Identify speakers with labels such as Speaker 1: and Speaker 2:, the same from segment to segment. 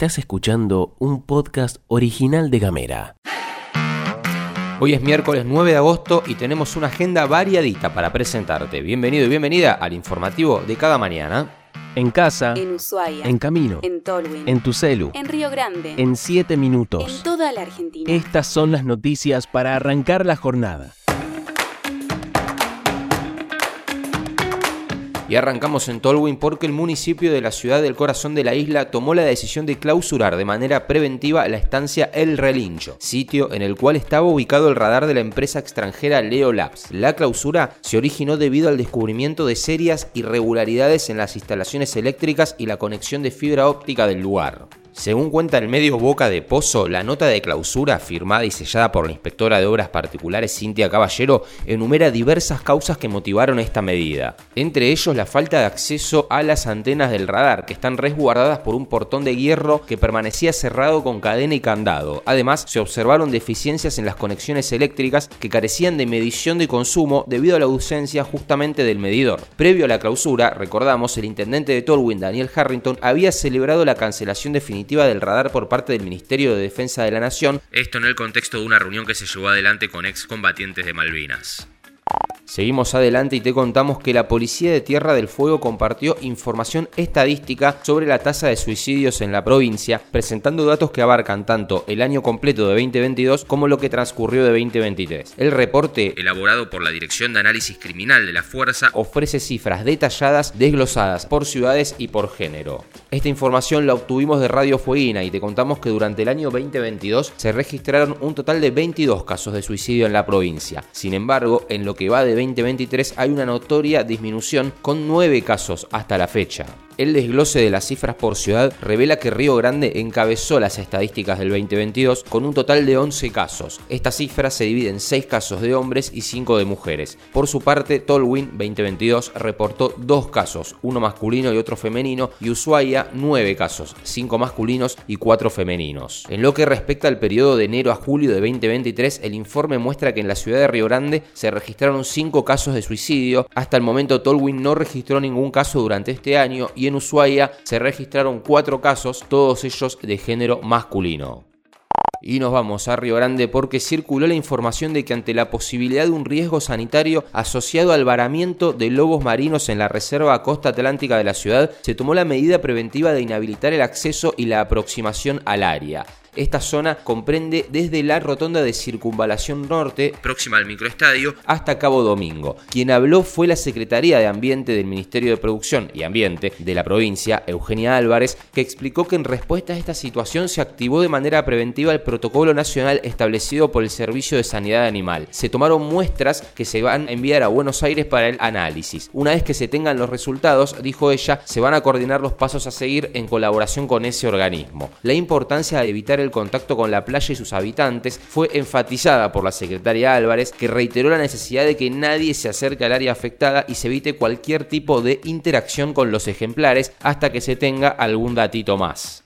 Speaker 1: Estás escuchando un podcast original de Gamera.
Speaker 2: Hoy es miércoles 9 de agosto y tenemos una agenda variadita para presentarte. Bienvenido y bienvenida al informativo de cada mañana.
Speaker 1: En casa,
Speaker 3: En Ushuaia.
Speaker 1: en camino,
Speaker 3: En Tolwyn.
Speaker 1: en tu celu,
Speaker 3: En Río Grande.
Speaker 1: en 7
Speaker 3: En
Speaker 1: minutos.
Speaker 3: toda la Argentina.
Speaker 1: Estas son las noticias para arrancar la jornada.
Speaker 2: Y arrancamos en Tolwyn porque el municipio de la ciudad del corazón de la isla tomó la decisión de clausurar de manera preventiva la estancia El Relincho, sitio en el cual estaba ubicado el radar de la empresa extranjera Leo Labs. La clausura se originó debido al descubrimiento de serias irregularidades en las instalaciones eléctricas y la conexión de fibra óptica del lugar. Según cuenta el medio Boca de Pozo, la nota de clausura firmada y sellada por la inspectora de obras particulares Cintia Caballero enumera diversas causas que motivaron esta medida. Entre ellos la falta de acceso a las antenas del radar, que están resguardadas por un portón de hierro que permanecía cerrado con cadena y candado. Además, se observaron deficiencias en las conexiones eléctricas que carecían de medición de consumo debido a la ausencia justamente del medidor. Previo a la clausura, recordamos, el intendente de Tolwyn, Daniel Harrington, había celebrado la cancelación definitiva del radar por parte del Ministerio de Defensa de la Nación. Esto en el contexto de una reunión que se llevó adelante con excombatientes de Malvinas. Seguimos adelante y te contamos que la Policía de Tierra del Fuego compartió información estadística sobre la tasa de suicidios en la provincia, presentando datos que abarcan tanto el año completo de 2022 como lo que transcurrió de 2023. El reporte, elaborado por la Dirección de Análisis Criminal de la Fuerza, ofrece cifras detalladas desglosadas por ciudades y por género. Esta información la obtuvimos de Radio Fueguina y te contamos que durante el año 2022 se registraron un total de 22 casos de suicidio en la provincia. Sin embargo, en lo que va de 2023 hay una notoria disminución con 9 casos hasta la fecha. El desglose de las cifras por ciudad revela que Río Grande encabezó las estadísticas del 2022 con un total de 11 casos. Esta cifra se divide en 6 casos de hombres y 5 de mujeres. Por su parte, Tolwyn 2022 reportó 2 casos, uno masculino y otro femenino, y Ushuaia 9 casos, 5 masculinos y 4 femeninos. En lo que respecta al periodo de enero a julio de 2023, el informe muestra que en la ciudad de Río Grande se registraron 5 casos de suicidio. Hasta el momento Tolwyn no registró ningún caso durante este año y en Ushuaia se registraron cuatro casos, todos ellos de género masculino. Y nos vamos a Río Grande porque circuló la información de que ante la posibilidad de un riesgo sanitario asociado al varamiento de lobos marinos en la Reserva Costa Atlántica de la ciudad, se tomó la medida preventiva de inhabilitar el acceso y la aproximación al área. Esta zona comprende desde la rotonda de Circunvalación Norte, próxima al microestadio, hasta Cabo Domingo. Quien habló fue la Secretaría de Ambiente del Ministerio de Producción y Ambiente de la provincia, Eugenia Álvarez, que explicó que en respuesta a esta situación se activó de manera preventiva el protocolo nacional establecido por el Servicio de Sanidad Animal. Se tomaron muestras que se van a enviar a Buenos Aires para el análisis. Una vez que se tengan los resultados, dijo ella, se van a coordinar los pasos a seguir en colaboración con ese organismo. La importancia de evitar el contacto con la playa y sus habitantes fue enfatizada por la secretaria Álvarez, que reiteró la necesidad de que nadie se acerque al área afectada y se evite cualquier tipo de interacción con los ejemplares hasta que se tenga algún datito más.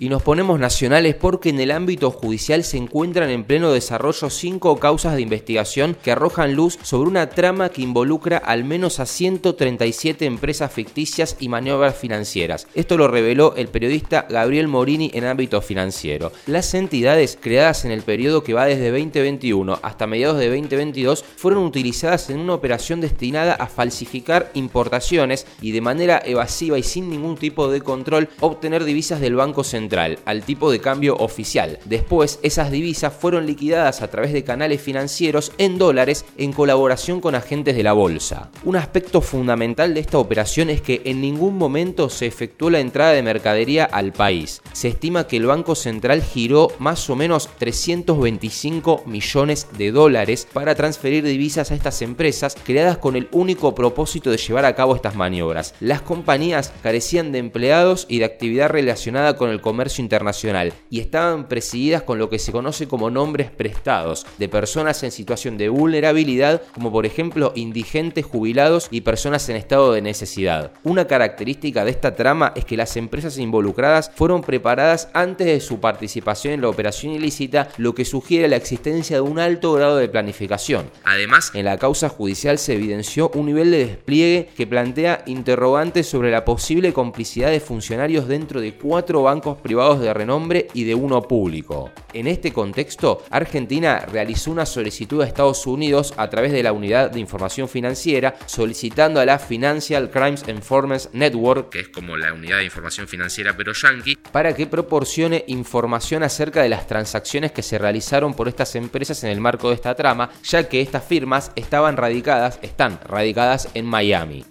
Speaker 2: Y nos ponemos nacionales porque en el ámbito judicial se encuentran en pleno desarrollo cinco causas de investigación que arrojan luz sobre una trama que involucra al menos a 137 empresas ficticias y maniobras financieras. Esto lo reveló el periodista Gabriel Morini en ámbito financiero. Las entidades creadas en el periodo que va desde 2021 hasta mediados de 2022 fueron utilizadas en una operación destinada a falsificar importaciones y de manera evasiva y sin ningún tipo de control obtener divisas del Banco Central al tipo de cambio oficial. Después, esas divisas fueron liquidadas a través de canales financieros en dólares en colaboración con agentes de la bolsa. Un aspecto fundamental de esta operación es que en ningún momento se efectuó la entrada de mercadería al país. Se estima que el Banco Central giró más o menos 325 millones de dólares para transferir divisas a estas empresas creadas con el único propósito de llevar a cabo estas maniobras. Las compañías carecían de empleados y de actividad relacionada con el comercio internacional y estaban presididas con lo que se conoce como nombres prestados de personas en situación de vulnerabilidad como por ejemplo indigentes, jubilados y personas en estado de necesidad. Una característica de esta trama es que las empresas involucradas fueron preparadas antes de su participación en la operación ilícita, lo que sugiere la existencia de un alto grado de planificación. Además, en la causa judicial se evidenció un nivel de despliegue que plantea interrogantes sobre la posible complicidad de funcionarios dentro de cuatro bancos privados de renombre y de uno público. En este contexto, Argentina realizó una solicitud a Estados Unidos a través de la Unidad de Información Financiera solicitando a la Financial Crimes Informance Network, que es como la Unidad de Información Financiera pero yankee, para que proporcione información acerca de las transacciones que se realizaron por estas empresas en el marco de esta trama, ya que estas firmas estaban radicadas, están radicadas en Miami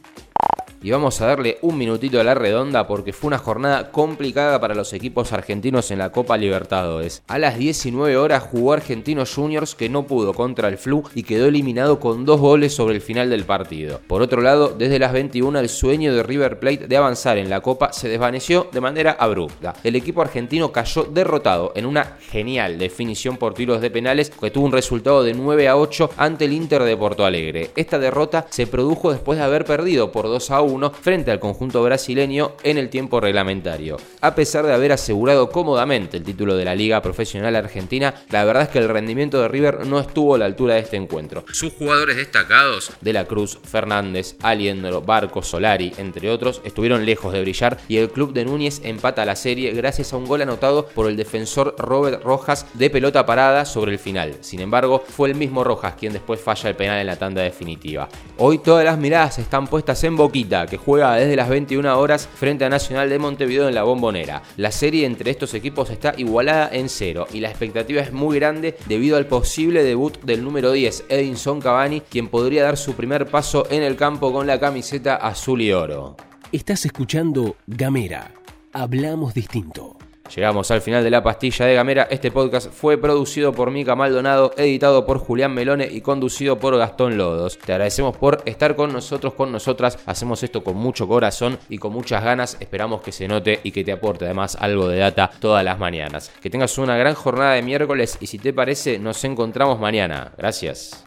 Speaker 2: y vamos a darle un minutito a la redonda porque fue una jornada complicada para los equipos argentinos en la Copa Libertadores. A las 19 horas jugó Argentinos Juniors que no pudo contra el Flu y quedó eliminado con dos goles sobre el final del partido. Por otro lado, desde las 21 el sueño de River Plate de avanzar en la Copa se desvaneció de manera abrupta. El equipo argentino cayó derrotado en una genial definición por tiros de penales que tuvo un resultado de 9 a 8 ante el Inter de Porto Alegre. Esta derrota se produjo después de haber perdido por 2 a 1 frente al conjunto brasileño en el tiempo reglamentario. A pesar de haber asegurado cómodamente el título de la Liga Profesional Argentina, la verdad es que el rendimiento de River no estuvo a la altura de este encuentro. Sus jugadores destacados, De la Cruz, Fernández, Aliendro, Barco, Solari, entre otros, estuvieron lejos de brillar y el club de Núñez empata la serie gracias a un gol anotado por el defensor Robert Rojas de pelota parada sobre el final. Sin embargo, fue el mismo Rojas quien después falla el penal en la tanda definitiva. Hoy todas las miradas están puestas en Boquita que juega desde las 21 horas frente a Nacional de Montevideo en la Bombonera. La serie entre estos equipos está igualada en cero y la expectativa es muy grande debido al posible debut del número 10, Edinson Cavani, quien podría dar su primer paso en el campo con la camiseta azul y oro.
Speaker 1: Estás escuchando Gamera. Hablamos distinto.
Speaker 2: Llegamos al final de la pastilla de Gamera. Este podcast fue producido por Mica Maldonado, editado por Julián Melone y conducido por Gastón Lodos. Te agradecemos por estar con nosotros, con nosotras. Hacemos esto con mucho corazón y con muchas ganas. Esperamos que se note y que te aporte además algo de data todas las mañanas. Que tengas una gran jornada de miércoles y si te parece, nos encontramos mañana. Gracias.